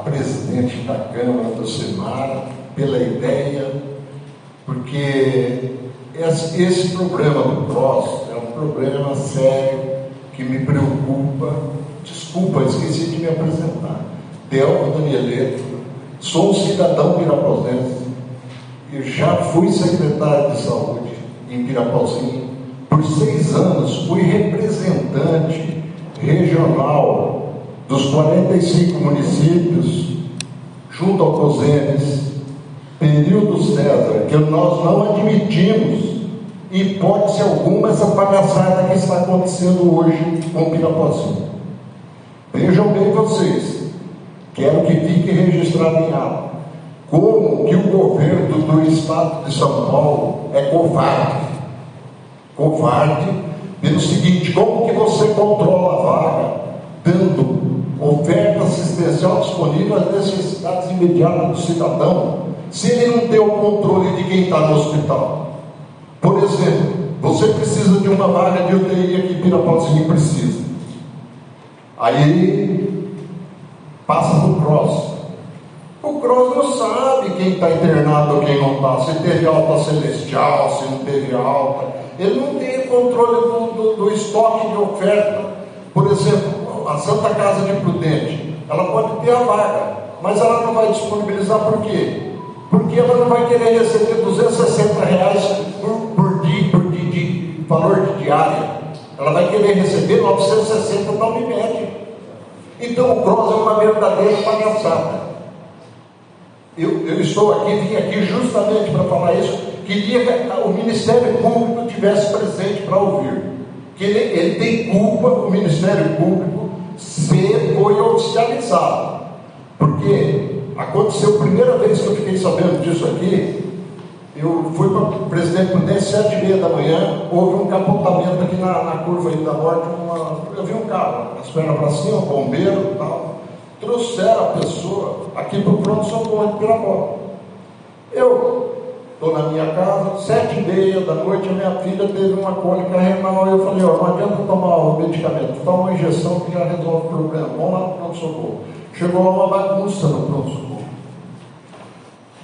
presidente da Câmara, do Semar, pela ideia, porque esse, problema do CROSS é um problema sério que me preocupa. Desculpa, esqueci de me apresentar. Delco Danieleto, sou um cidadão piraposense, eu já fui secretário de saúde em Pirapauzinho. Por seis anos fui representante regional dos 45 municípios, junto ao COSENES, período César, que nós não admitimos hipótese alguma essa palhaçada que está acontecendo hoje com Pirapozinho. Vejam bem vocês, quero que fique registrado em ato, como que o governo do estado de São Paulo é covarde. Covarde pelo seguinte, como que você controla a vaga, dando assistencial disponível às necessidades imediatas do cidadão, se ele não tem o controle de quem está no hospital? Por exemplo, você precisa de uma vaga de UTI aqui Pirapozinho, precisa. Aí passa para o CROSS. O CROSS não sabe quem está internado ou quem não está, se teve alta celestial, se não teve alta. Ele não tem controle do, do, do estoque de oferta. Por exemplo, a Santa Casa de Prudente, ela pode ter a vaga, mas ela não vai disponibilizar por quê? Porque ela não vai querer receber 260 reais por, por dia, por dia de valor de diária. Ela vai querer receber 960 da Unimed. Então o CROSS é uma verdadeira palhaçada. Eu, eu, estou aqui, vim aqui justamente para falar isso. Queria que o Ministério Público tivesse presente para ouvir. Que ele, ele tem culpa, o Ministério Público, se foi oficializado. Porque Aconteceu a primeira vez que eu fiquei sabendo disso aqui, eu fui para o presidente Prudente, sete e meia da manhã, houve um capotamento aqui na, na curva aí da morte, uma, eu vi um carro, as pernas para cima, um bombeiro e tal. Trouxeram a pessoa aqui para o pronto-socorro de Pirapó. Eu estou na minha casa, sete e meia da noite, a minha filha teve uma cólica renal, e eu falei, ó, não adianta tomar o medicamento, toma uma injeção que já resolve o problema, vamos lá no pronto-socorro. Chegou uma bagunça no pronto-socorro.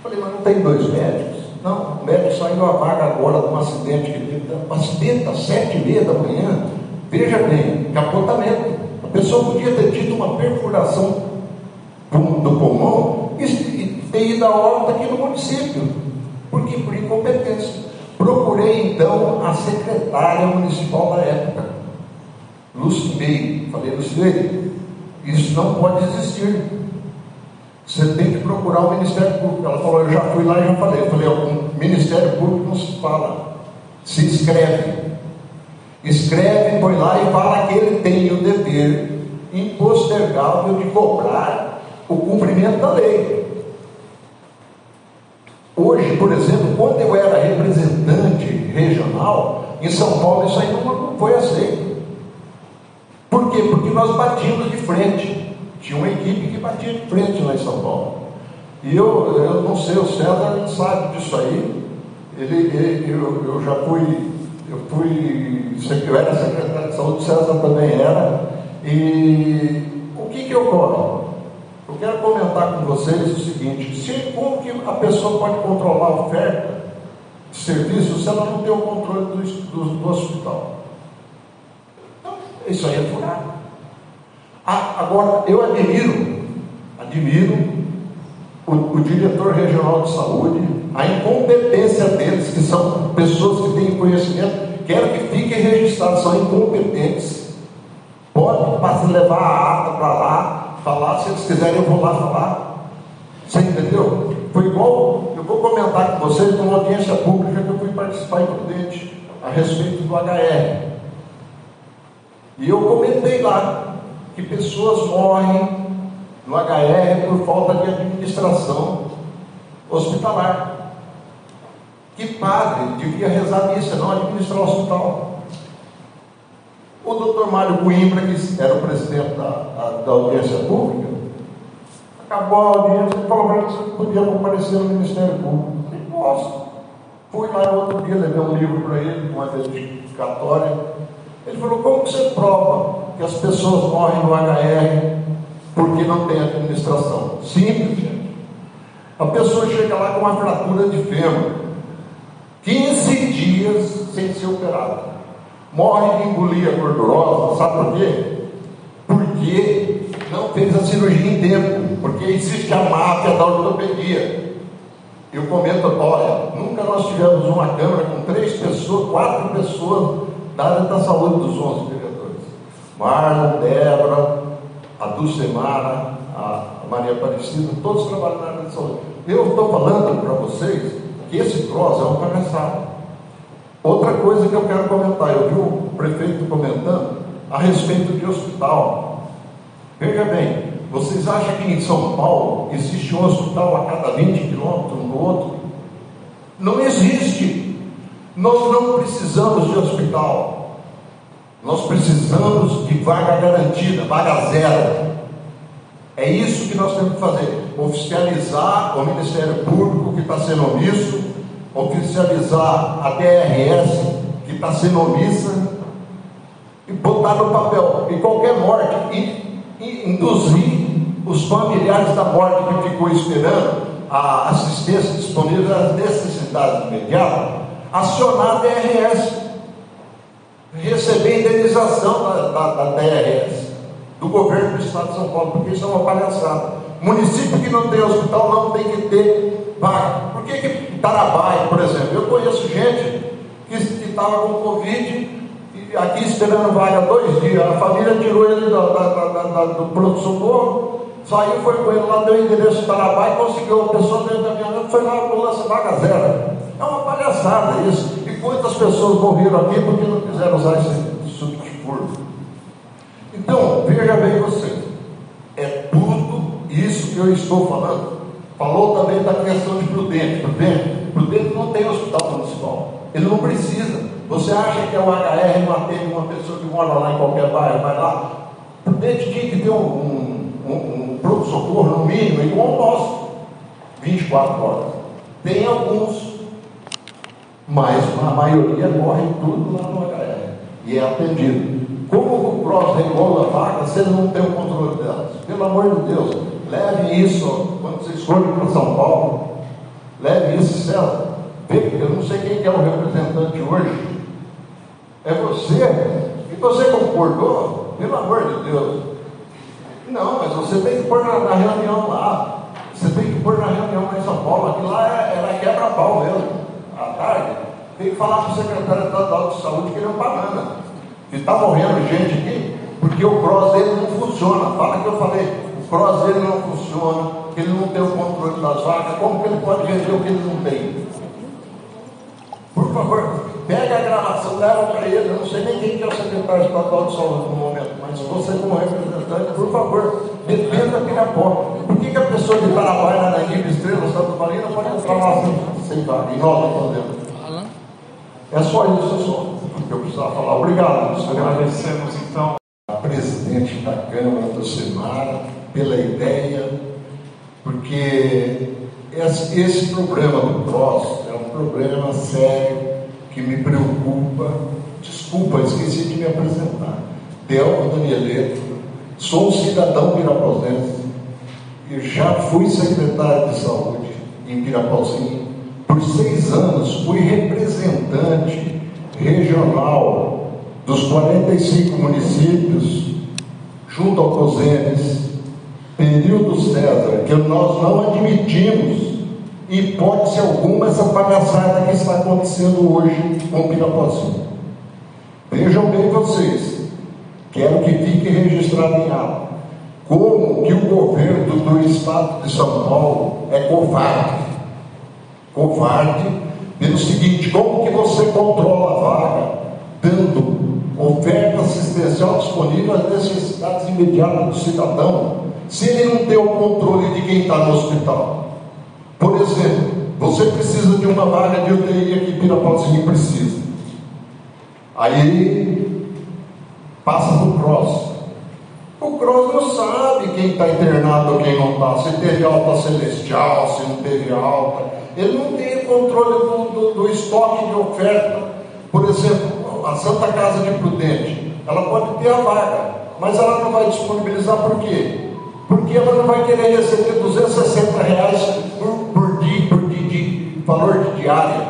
Falei, mas não tem dois médicos? Não, o médico saiu a vaga agora de um acidente que teve. Um acidente às sete e meia da manhã. Veja bem, capotamento. A pessoa podia ter tido uma perfuração do pulmão e ter ido a óbito aqui no município. Por quê? Por incompetência. Procurei então a secretária municipal da época, Lucimei. Falei, Lucimei, isso não pode existir. Você tem que procurar o Ministério Público. Ela falou, eu já fui lá e já falei. Eu falei, o Ministério Público não se fala, se escreve. Escreve, põe lá e fala que ele tem o dever impostergável de cobrar o cumprimento da lei. Hoje, por exemplo, quando eu era representante regional, em São Paulo isso aí não foi aceito. Por quê? Porque nós batíamos de frente. Tinha uma equipe que batia de frente lá em São Paulo. E eu, eu não sei, o César sabe disso aí. Ele, ele eu, eu já fui, eu fui, eu era secretário de saúde, o César também era. E o que que ocorre? Eu quero comentar com vocês o seguinte, se, como que a pessoa pode controlar a oferta de serviço se ela não tem o controle do, do, do hospital? Então, isso aí é furado. Ah, agora, eu admiro, admiro o, o, diretor regional de saúde, a incompetência deles, que são pessoas que têm conhecimento, quero que fiquem registrados, são incompetentes. Pode levar a ata para lá, falar, se eles quiserem eu vou lá falar. Você entendeu? Foi igual, eu vou comentar com vocês numa audiência pública que eu fui participar em Prudente a respeito do HR. E eu comentei lá, que pessoas morrem no HR por falta de administração hospitalar. Que padre devia rezar missa, não administrar o hospital. O doutor Mário Coimbra, que era o presidente da, da audiência pública, acabou a audiência e falou para que podia comparecer no Ministério Público. Eu posso. Fui lá outro dia, levei um livro para ele, uma dedicatória. Ele falou, como você prova que as pessoas morrem no HR porque não tem administração. Simples, gente. A pessoa chega lá com uma fratura de fêmur, 15 dias sem ser operada. Morre de engolir a gordurosa, sabe por quê? Porque não fez a cirurgia em tempo, porque existe a máfia da ortopedia. Eu comento, olha, nunca nós tivemos uma câmara com três pessoas, quatro pessoas da área da saúde dos 11 vereadores. Marlon, Débora, a Dulcemara, a Maria Aparecida, todos trabalham na área da saúde. Eu estou falando para vocês que esse cross é um palhaçada. Outra coisa que eu quero comentar, eu vi o prefeito comentando a respeito de hospital. Veja bem, vocês acham que em São Paulo existe um hospital a cada 20 quilômetros um do outro? Não existe. Nós não precisamos de hospital. Nós precisamos de vaga garantida, vaga zero. É isso que nós temos que fazer: oficializar o Ministério Público que está sendo omisso, oficializar a DRS que está sendo omissa e botar no papel. E qualquer morte, e, e induzir os familiares da morte que ficou esperando a assistência disponível às necessidades imediatas, acionar a DRS, receber indenização da, da, da DRS, do governo do Estado de São Paulo, porque isso é uma palhaçada. Município que não tem hospital não tem que ter vaga. Por que, que Tarabai, por exemplo? Eu conheço gente que estava com Covid e aqui esperando vaga dois dias. A família tirou ele da, da, da, do pronto-socorro Saiu, foi com ele lá, deu o endereço do Tarabá e conseguiu. A pessoa dentro da minha foi com lança vaga zero. É uma palhaçada isso. E quantas pessoas morreram aqui porque não quiseram usar esse subterfúgio? Então, veja bem você. É tudo isso que eu estou falando. Falou também da questão de Prudente. Prudente, Prudente não tem hospital municipal. Ele não precisa. Você acha que é o HR não atende uma pessoa que mora lá em qualquer bairro, vai lá? Prudente tinha que ter um, um, um pronto-socorro, no mínimo, igual ao nosso, 24 horas. Tem alguns, mas a maioria morre tudo lá no HR e é atendido. Como o PROS regula a vaga, você não tem o controle delas? Pelo amor de Deus, leve isso quando vocês forem para São Paulo, leve isso, César. Eu não sei quem é o representante hoje. É você. E você concordou? Pelo amor de Deus. Não, mas você tem que pôr na, na reunião lá. Você tem que pôr na reunião lá em São Paulo. Aqui lá é, era quebra-pau mesmo. À tarde. Tem que falar para o secretário estadual de saúde que ele é um banana. Que está morrendo gente aqui porque o cross dele não funciona. Fala que eu falei. O cross dele não funciona. Que ele não tem o controle das vacas. Como que ele pode vender o que ele não tem? Por favor, pega a gravação, leva para ele. Eu não sei nem quem que é o secretário estadual de saúde no momento, mas você, como representante, por favor, defenda Pirapó. Por que, que a pessoa de Paraguai, na equipe Estrela, Santo Maria, não pode entrar lá sem, vaga? E nós fazendo. É só isso, só. Que eu precisava falar. Obrigado. Agradecemos então. A presidente da Câmara do Semar pela ideia, porque esse, problema do PROS é um problema sério que me preocupa. Desculpa, esqueci de me apresentar. Delco Danieleto, sou um cidadão piraposense e já fui secretário de saúde em Pirapauzinho. Por seis anos fui representante regional dos 45 municípios, junto ao COSENES, período César, que nós não admitimos hipótese alguma, essa palhaçada que está acontecendo hoje com o Pirapozinho. Vejam bem vocês, quero que fique registrado em ato, como que o governo do estado de São Paulo é covarde. Covarde pelo seguinte, como que você controla a vaga, dando oferta assistencial disponível às necessidades imediatas do cidadão, se ele não tem o controle de quem está no hospital? Por exemplo, você precisa de uma vaga de UTI aqui Pirapozinho, precisa. Aí passa para o CROSS. O CROSS não sabe quem está internado ou quem não está, se teve alta celestial, se não teve alta. Ele não tem controle do, do, do estoque de oferta. Por exemplo, a Santa Casa de Prudente, ela pode ter a vaga, mas ela não vai disponibilizar por quê? Porque ela não vai querer receber 260 reais por, por dia, por dia de valor de diária.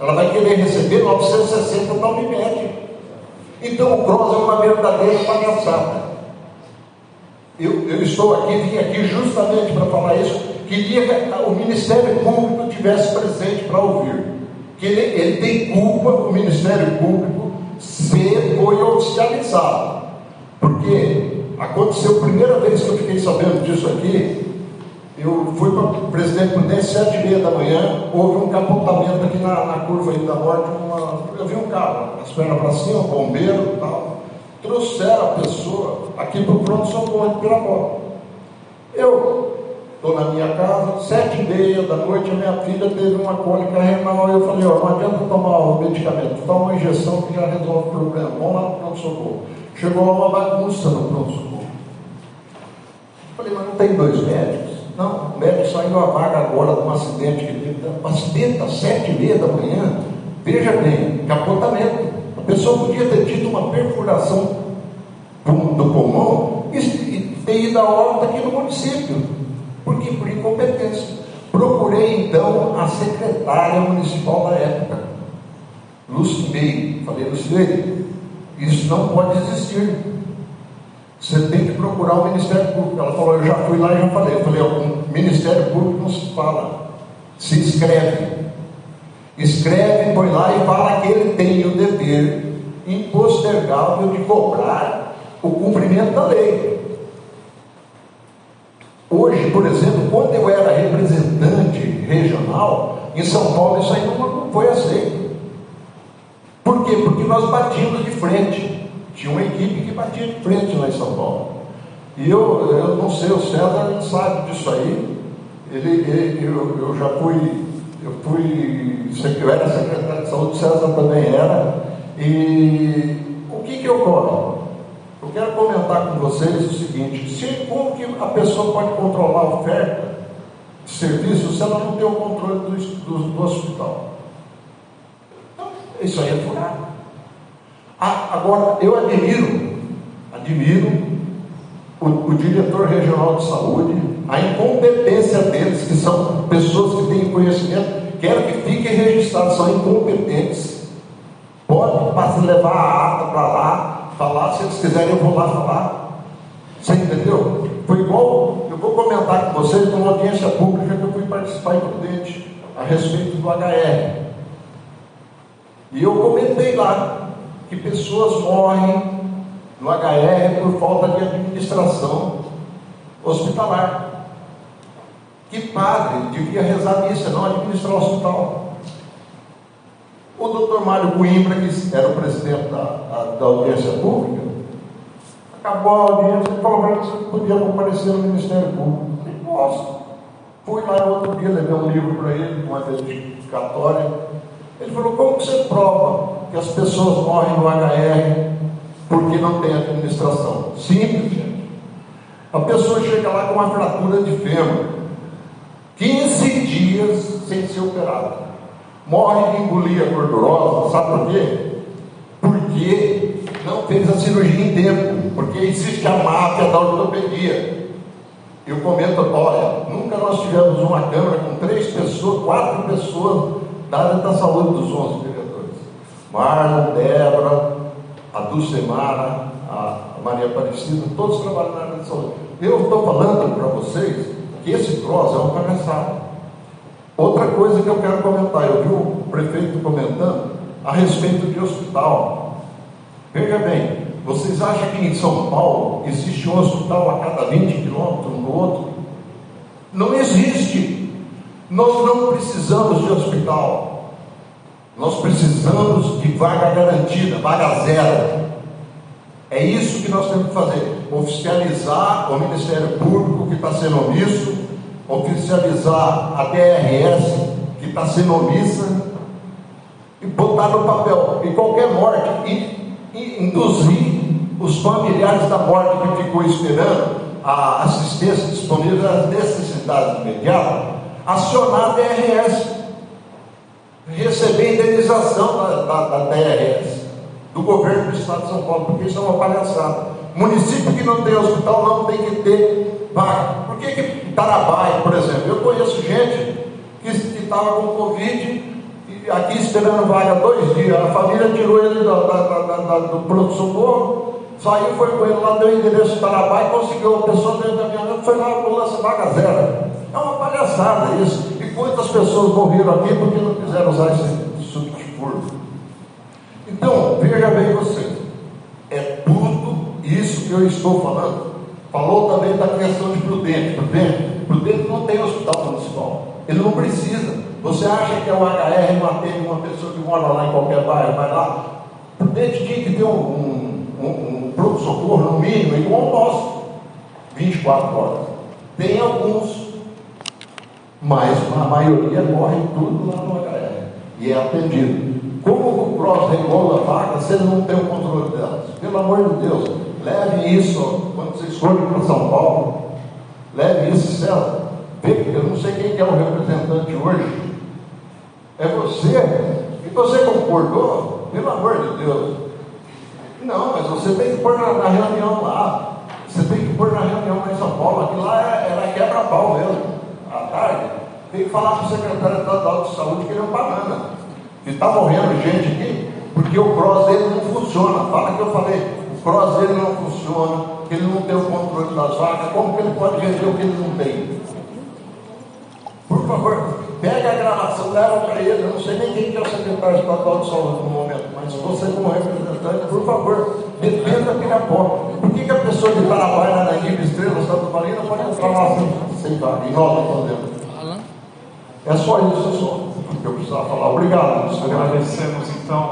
Ela vai querer receber 960 da Unimed. Então o CROSS é uma verdadeira palhaçada. Eu, eu, estou aqui, vim aqui justamente para falar isso. Queria que o Ministério Público tivesse presente para ouvir. Que ele, ele tem culpa, o Ministério Público, se foi oficializado. Porque aconteceu a primeira vez que eu fiquei sabendo disso aqui, eu fui para o presidente Prudente, sete e meia da manhã, houve um capotamento aqui na, na curva aí da morte, uma, eu vi um carro, as pernas para cima, um bombeiro e tal, trouxeram a pessoa aqui para o pronto-socorro de Pirapó. Eu estou na minha casa, sete e meia da noite, a minha filha teve uma cólica renal, e eu falei, ó, não adianta tomar o medicamento, toma uma injeção que já resolve o problema, vamos lá no pronto-socorro. Chegou uma bagunça no pronto-socorro. Falei, mas não tem dois médicos? Não, o médico saiu a vaga agora de um acidente que teve. Um acidente às sete e meia da manhã. Veja bem, capotamento. A pessoa podia ter tido uma perfuração do pulmão e ter ido a óbito aqui no município. Por quê? Por incompetência. Procurei então a secretária municipal da época, Lucimei. Falei, Lucimei, isso não pode existir. Você tem que procurar o Ministério Público. Ela falou, eu já fui lá e já falei. Eu falei, o Ministério Público não se fala, se escreve. Escreve, põe lá e fala que ele tem o dever impostergável de cobrar o cumprimento da lei. Hoje, por exemplo, quando eu era representante regional, em São Paulo isso aí não foi aceito. Por quê? Porque nós batíamos de frente. Tinha uma equipe que batia de frente lá em São Paulo. E eu, eu não sei, o César sabe disso aí. Ele, ele eu, eu já fui, eu fui, eu era secretário de saúde, o César também era. E o que que ocorre? Eu quero comentar com vocês o seguinte, se, como que a pessoa pode controlar a oferta de serviço se ela não tem o controle do, do, do hospital? Isso aí é furado. Ah, agora, eu admiro, admiro o, o, diretor regional de saúde, a incompetência deles, que são pessoas que têm conhecimento, quero que fiquem registrados, são incompetentes. Pode levar a ata para lá, falar, se eles quiserem eu vou lá falar. Você entendeu? Foi igual, eu vou comentar com vocês numa audiência pública que eu fui participar em Prudente a respeito do HR. E eu comentei lá, que pessoas morrem no HR por falta de administração hospitalar. Que padre devia rezar missa, não administrar o hospital. O doutor Mário Coimbra, que era o presidente da, da audiência pública, acabou a audiência e falou para que podia comparecer no Ministério Público. Posso. Fui lá outro dia, levei um livro para ele, uma dedicatória. Ele falou, como você prova que as pessoas morrem no HR porque não tem administração. Simples, gente. A pessoa chega lá com uma fratura de fêmur, 15 dias sem ser operada. Morre de engolir a gordurosa, sabe por quê? Porque não fez a cirurgia em tempo, porque existe a máfia da ortopedia. Eu comento, olha, nunca nós tivemos uma câmara com três pessoas, quatro pessoas da área da saúde dos 11 Marlon, Débora, a Dulcemara, a Maria Aparecida, todos trabalham na área de saúde. Eu estou falando para vocês que esse cross é um palhaçada. Outra coisa que eu quero comentar, eu vi o prefeito comentando a respeito de hospital. Veja bem, vocês acham que em São Paulo existe um hospital a cada 20 quilômetros um do outro? Não existe. Nós não precisamos de hospital. Nós precisamos de vaga garantida, vaga zero. É isso que nós temos que fazer: oficializar o Ministério Público que está sendo omisso, oficializar a DRS que está sendo omissa, e botar no papel. E qualquer morte, e, e induzir os familiares da morte que ficou esperando a assistência disponível às necessidades imediatas, acionar a DRS receber indenização da, da, da DRS, do governo do Estado de São Paulo, porque isso é uma palhaçada. Município que não tem hospital não tem que ter vaga. Por que, que Tarabai, por exemplo? Eu conheço gente que estava com Covid aqui esperando vaga dois dias. A família tirou ele da, da, da, do pronto-socorro, saiu, foi com ele lá, deu o endereço de Tarabai, conseguiu a pessoa dentro da minha foi com essa vaga zero. É uma palhaçada isso. E quantas pessoas morreram aqui porque não quiseram usar esse subterfúgio? Então, veja bem você, é tudo isso que eu estou falando. Falou também da questão de Prudente. Prudente, Prudente não tem hospital municipal. Ele não precisa. Você acha que é o HR não atende uma pessoa que mora lá em qualquer bairro, vai lá? Prudente tinha que ter um, um, um, um pronto-socorro, no mínimo, igual o nosso, 24 horas. Tem alguns, mas a maioria morre tudo lá no HR e é atendido. Como o PROS regula a se ele não tem o controle delas? Pelo amor de Deus, leve isso quando vocês forem para São Paulo, leve isso, César. Eu não sei quem é o representante hoje. É você. E você concordou? Pelo amor de Deus. Não, mas você tem que pôr na, na reunião lá. Você tem que pôr na reunião lá em São Paulo. Aqui lá é, era quebra-pau mesmo. Tarde. Tem que falar para o secretário estadual de saúde que ele é um banana. Que está morrendo gente aqui porque o cross dele não funciona. Fala que eu falei, o cross dele não funciona, que ele não tem o controle das vacas, como que ele pode vender o que ele não tem? Por favor, pega a gravação, leva para ele. Eu não sei nem quem que é o secretário estadual de saúde no momento, mas você, como representante, por favor, defenda Pirapó. Por que, que a pessoa de Paraguai, na Estrela, Santo não pode entrar lá sem vaga? E nós não podemos. É só isso, é só. Que eu precisava falar. Obrigado. Agradecemos então.